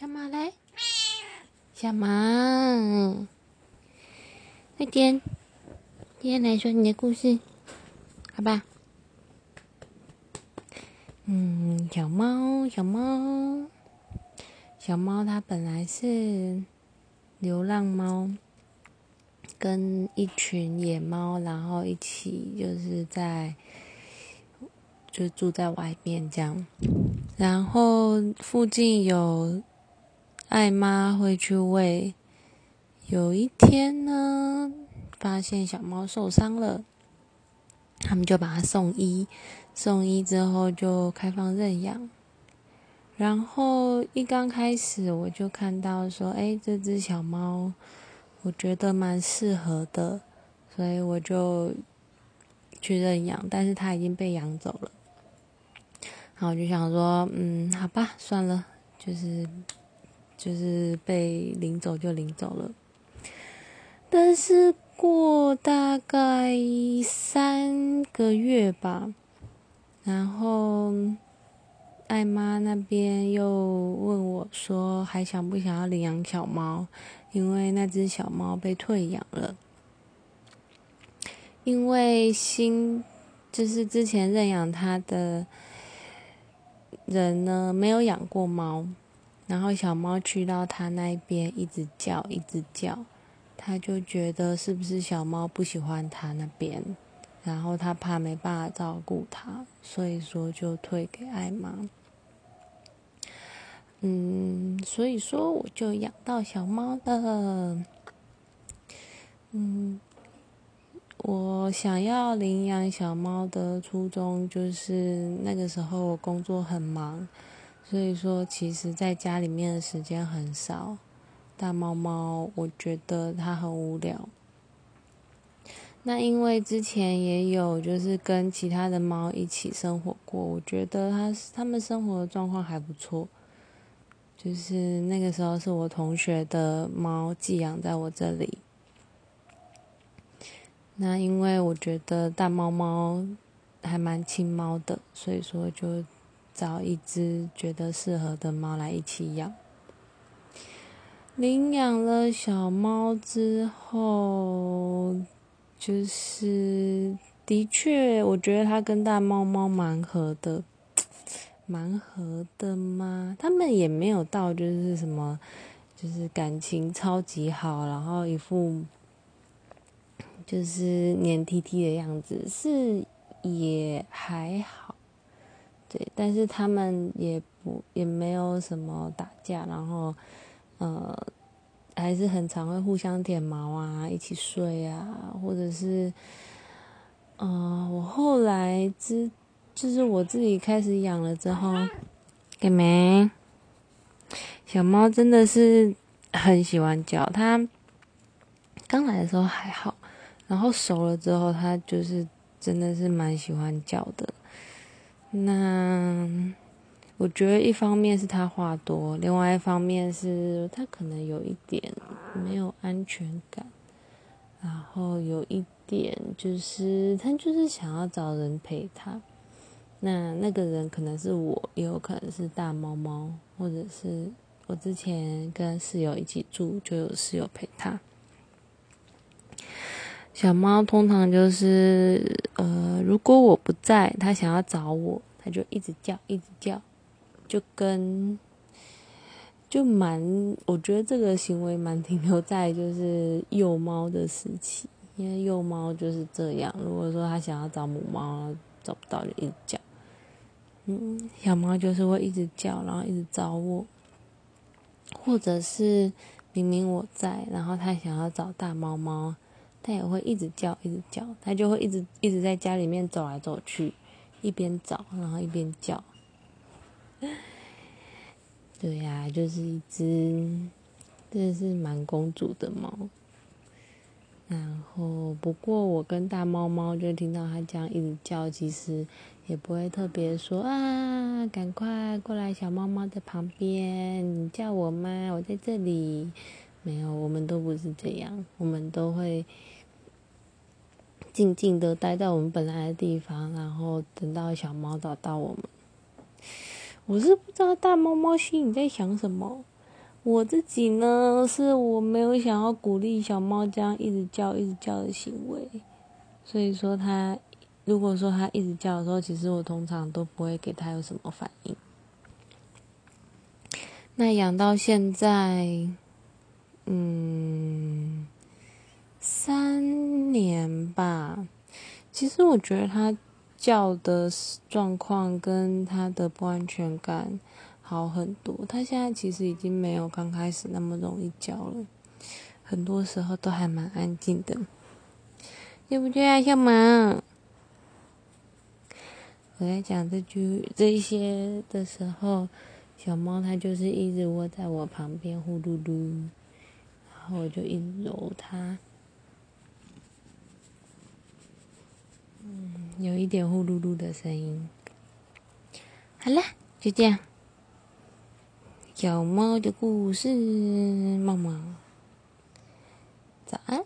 小马来，小马，快点，今天来说你的故事，好吧？嗯，小猫，小猫，小猫，它本来是流浪猫，跟一群野猫，然后一起就是在。就住在外面这样，然后附近有爱妈会去喂。有一天呢，发现小猫受伤了，他们就把它送医。送医之后就开放认养。然后一刚开始我就看到说，哎，这只小猫我觉得蛮适合的，所以我就去认养。但是它已经被养走了。然后我就想说，嗯，好吧，算了，就是就是被领走就领走了。但是过大概三个月吧，然后艾妈那边又问我说，还想不想要领养小猫？因为那只小猫被退养了，因为新就是之前认养它的。人呢没有养过猫，然后小猫去到他那边一直叫一直叫，他就觉得是不是小猫不喜欢他那边，然后他怕没办法照顾它，所以说就退给艾玛。嗯，所以说我就养到小猫了。嗯。我想要领养小猫的初衷，就是那个时候我工作很忙，所以说其实在家里面的时间很少。大猫猫，我觉得它很无聊。那因为之前也有就是跟其他的猫一起生活过，我觉得它它们生活的状况还不错。就是那个时候是我同学的猫寄养在我这里。那因为我觉得大猫猫还蛮亲猫的，所以说就找一只觉得适合的猫来一起养。领养了小猫之后，就是的确，我觉得它跟大猫猫蛮合的，蛮合的嘛？他们也没有到就是什么，就是感情超级好，然后一副。就是黏 T T 的样子，是也还好，对，但是他们也不也没有什么打架，然后呃还是很常会互相舔毛啊，一起睡啊，或者是嗯，我后来之就是我自己开始养了之后，给没小猫真的是很喜欢叫，它刚来的时候还好。然后熟了之后，它就是真的是蛮喜欢叫的。那我觉得一方面是他话多，另外一方面是他可能有一点没有安全感，然后有一点就是他就是想要找人陪他。那那个人可能是我，也有可能是大猫猫，或者是我之前跟室友一起住，就有室友陪他。小猫通常就是，呃，如果我不在，它想要找我，它就一直叫，一直叫，就跟，就蛮，我觉得这个行为蛮停留在就是幼猫的时期，因为幼猫就是这样。如果说它想要找母猫，找不到就一直叫，嗯，小猫就是会一直叫，然后一直找我，或者是明明我在，然后它想要找大猫猫。它也会一直叫，一直叫，它就会一直一直在家里面走来走去，一边找，然后一边叫。对呀，就是一只，真的是蛮公主的猫。然后，不过我跟大猫猫就听到它这样一直叫，其实也不会特别说啊，赶快过来，小猫猫的旁边，你叫我吗？我在这里。没有，我们都不是这样，我们都会。静静的待在我们本来的地方，然后等到小猫找到我们。我是不知道大猫猫心里在想什么，我自己呢，是我没有想要鼓励小猫这样一直叫、一直叫的行为，所以说它如果说它一直叫的时候，其实我通常都不会给它有什么反应。那养到现在，嗯，三年吧。其实我觉得它叫的状况跟它的不安全感好很多。它现在其实已经没有刚开始那么容易叫了，很多时候都还蛮安静的，对不对啊，小猫？我在讲这句这一些的时候。小猫它就是一直窝在我旁边呼噜噜，后我就一揉它，嗯，有一点呼噜噜的声音。好了，就这样，小猫的故事，猫猫，早安。